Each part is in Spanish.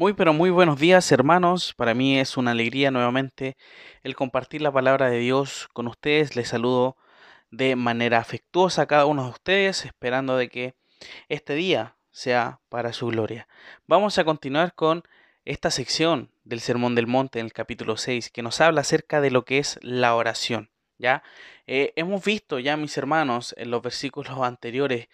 Muy pero muy buenos días hermanos, para mí es una alegría nuevamente el compartir la palabra de Dios con ustedes. Les saludo de manera afectuosa a cada uno de ustedes, esperando de que este día sea para su gloria. Vamos a continuar con esta sección del Sermón del Monte en el capítulo 6 que nos habla acerca de lo que es la oración. ¿ya? Eh, hemos visto ya, mis hermanos, en los versículos anteriores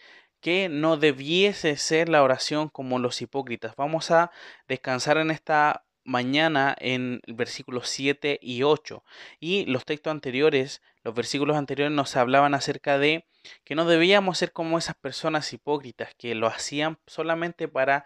que no debiese ser la oración como los hipócritas. Vamos a descansar en esta mañana en el versículo 7 y 8. Y los textos anteriores, los versículos anteriores nos hablaban acerca de que no debíamos ser como esas personas hipócritas que lo hacían solamente para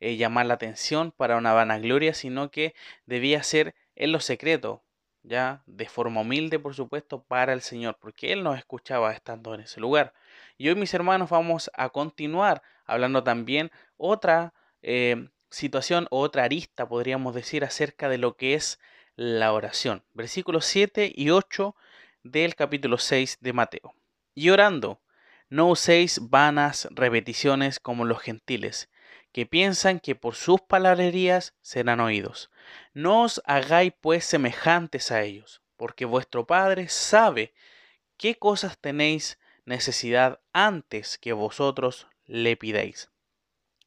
eh, llamar la atención, para una vanagloria, sino que debía ser en lo secreto, ya de forma humilde, por supuesto, para el Señor, porque Él nos escuchaba estando en ese lugar. Y hoy, mis hermanos, vamos a continuar hablando también otra eh, situación o otra arista, podríamos decir, acerca de lo que es la oración. Versículos 7 y 8 del capítulo 6 de Mateo. Y orando, no uséis vanas repeticiones como los gentiles, que piensan que por sus palabrerías serán oídos. No os hagáis pues semejantes a ellos, porque vuestro Padre sabe qué cosas tenéis necesidad antes que vosotros le pidáis.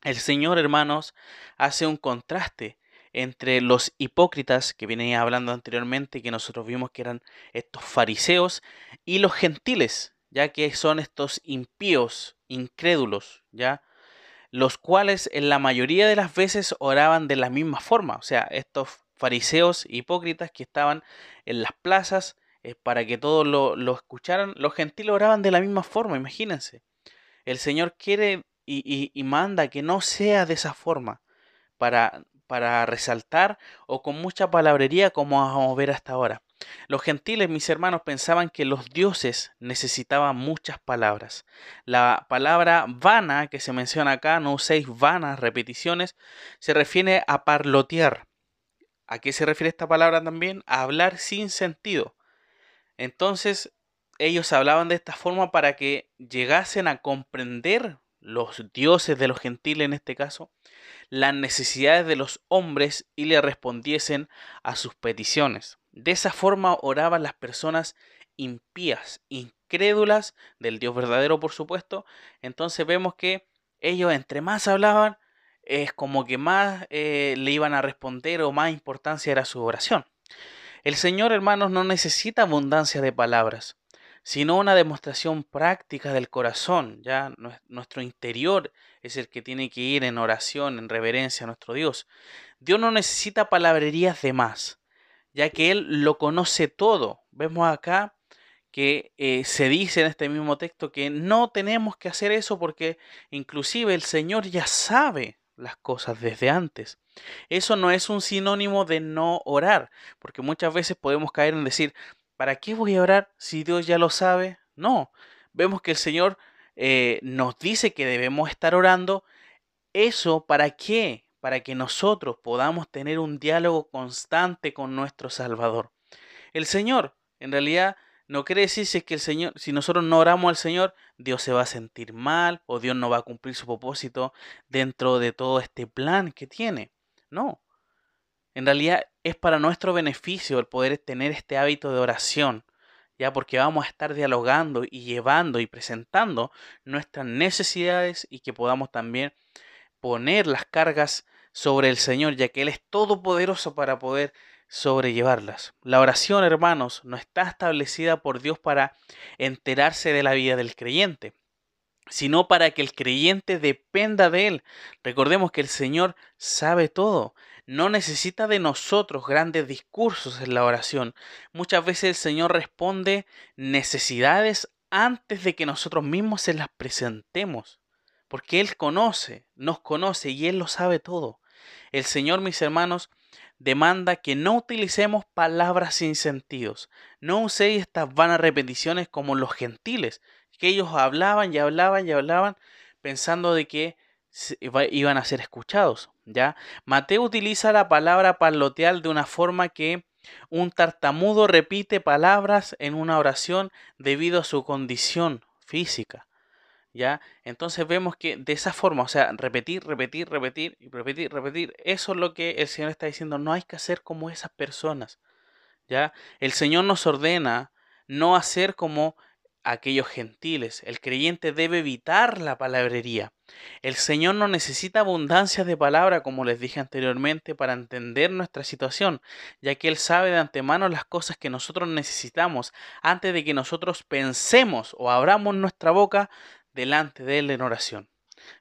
El Señor, hermanos, hace un contraste entre los hipócritas que venía hablando anteriormente, que nosotros vimos que eran estos fariseos, y los gentiles, ya que son estos impíos, incrédulos, ya los cuales en la mayoría de las veces oraban de la misma forma, o sea, estos fariseos hipócritas que estaban en las plazas eh, para que todos lo, escucharan, los gentiles oraban de la misma forma, imagínense. El Señor quiere y, y, manda que no sea de esa forma, para, para resaltar o con mucha palabrería como vamos a ver hasta ahora. Los gentiles, mis hermanos, pensaban que los dioses necesitaban muchas palabras. La palabra vana que se menciona acá, no uséis vanas repeticiones, se refiere a parlotear. ¿A qué se refiere esta palabra también? A hablar sin sentido. Entonces, ellos hablaban de esta forma para que llegasen a comprender los dioses de los gentiles en este caso, las necesidades de los hombres y le respondiesen a sus peticiones. De esa forma oraban las personas impías, incrédulas del Dios verdadero, por supuesto. Entonces vemos que ellos entre más hablaban, es como que más eh, le iban a responder o más importancia era su oración. El Señor, hermanos, no necesita abundancia de palabras, sino una demostración práctica del corazón. Ya nuestro interior es el que tiene que ir en oración, en reverencia a nuestro Dios. Dios no necesita palabrerías de más ya que Él lo conoce todo. Vemos acá que eh, se dice en este mismo texto que no tenemos que hacer eso porque inclusive el Señor ya sabe las cosas desde antes. Eso no es un sinónimo de no orar, porque muchas veces podemos caer en decir, ¿para qué voy a orar si Dios ya lo sabe? No, vemos que el Señor eh, nos dice que debemos estar orando. ¿Eso para qué? Para que nosotros podamos tener un diálogo constante con nuestro Salvador. El Señor, en realidad, no quiere decir si que el Señor, si nosotros no oramos al Señor, Dios se va a sentir mal o Dios no va a cumplir su propósito dentro de todo este plan que tiene. No. En realidad es para nuestro beneficio el poder tener este hábito de oración, ya porque vamos a estar dialogando y llevando y presentando nuestras necesidades y que podamos también poner las cargas sobre el Señor, ya que Él es todopoderoso para poder sobrellevarlas. La oración, hermanos, no está establecida por Dios para enterarse de la vida del creyente, sino para que el creyente dependa de Él. Recordemos que el Señor sabe todo. No necesita de nosotros grandes discursos en la oración. Muchas veces el Señor responde necesidades antes de que nosotros mismos se las presentemos. Porque Él conoce, nos conoce y Él lo sabe todo. El Señor, mis hermanos, demanda que no utilicemos palabras sin sentidos. No uséis estas vanas repeticiones como los gentiles, que ellos hablaban y hablaban y hablaban pensando de que iban a ser escuchados. ¿ya? Mateo utiliza la palabra parloteal de una forma que un tartamudo repite palabras en una oración debido a su condición física. ¿Ya? Entonces vemos que de esa forma, o sea, repetir, repetir, repetir repetir, repetir, eso es lo que el Señor está diciendo, no hay que hacer como esas personas. ¿Ya? El Señor nos ordena no hacer como aquellos gentiles. El creyente debe evitar la palabrería. El Señor no necesita abundancia de palabra, como les dije anteriormente, para entender nuestra situación, ya que Él sabe de antemano las cosas que nosotros necesitamos antes de que nosotros pensemos o abramos nuestra boca delante de Él en oración.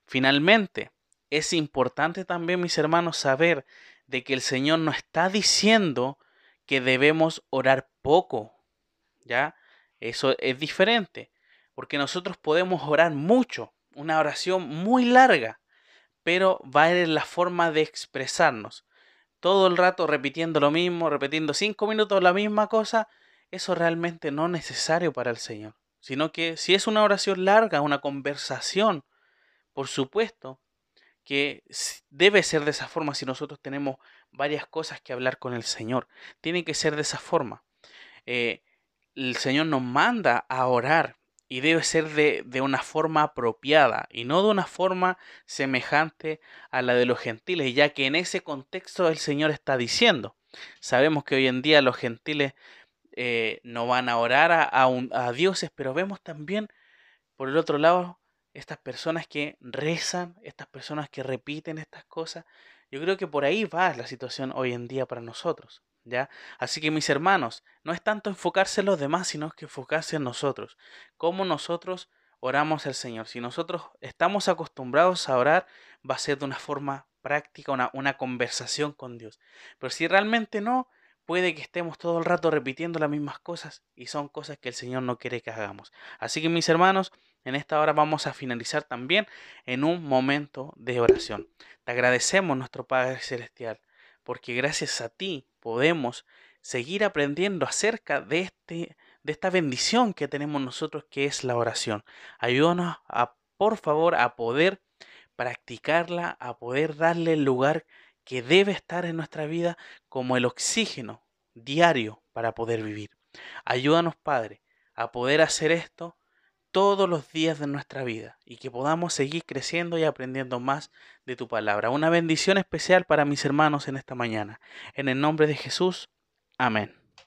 Finalmente, es importante también, mis hermanos, saber de que el Señor no está diciendo que debemos orar poco, ¿ya? Eso es diferente, porque nosotros podemos orar mucho, una oración muy larga, pero va a en la forma de expresarnos. Todo el rato repitiendo lo mismo, repitiendo cinco minutos la misma cosa, eso realmente no es necesario para el Señor. Sino que si es una oración larga, una conversación, por supuesto que debe ser de esa forma si nosotros tenemos varias cosas que hablar con el Señor. Tiene que ser de esa forma. Eh, el Señor nos manda a orar y debe ser de, de, una forma apropiada y no de una forma semejante a la de los gentiles, ya que en ese contexto el Señor está diciendo. Sabemos que hoy en día los gentiles eh, no van a orar a, a, dioses, pero vemos también por el otro lado estas personas que rezan, estas personas que repiten estas cosas. Yo creo que por ahí va la situación hoy en día para nosotros. ¿Ya? Así que mis hermanos, no es tanto enfocarse en los demás, sino que enfocarse en nosotros. Cómo nosotros oramos al Señor. Si nosotros estamos acostumbrados a orar, va a ser de una forma práctica, una, una conversación con Dios. Pero si realmente no, puede que estemos todo el rato repitiendo las mismas cosas y son cosas que el Señor no quiere que hagamos. Así que mis hermanos, en esta hora vamos a finalizar también en un momento de oración. Te agradecemos nuestro Padre Celestial porque gracias a ti podemos seguir aprendiendo acerca de, este, de esta bendición que tenemos nosotros que es la oración. Ayúdanos a, por favor, a poder practicarla, a poder darle el lugar que debe estar en nuestra vida como el oxígeno diario para poder vivir. Ayúdanos, Padre, a poder hacer esto todos los días de nuestra vida y que podamos seguir creciendo y aprendiendo más de tu palabra. Una bendición especial para mis hermanos en esta mañana. En el nombre de Jesús. Amén.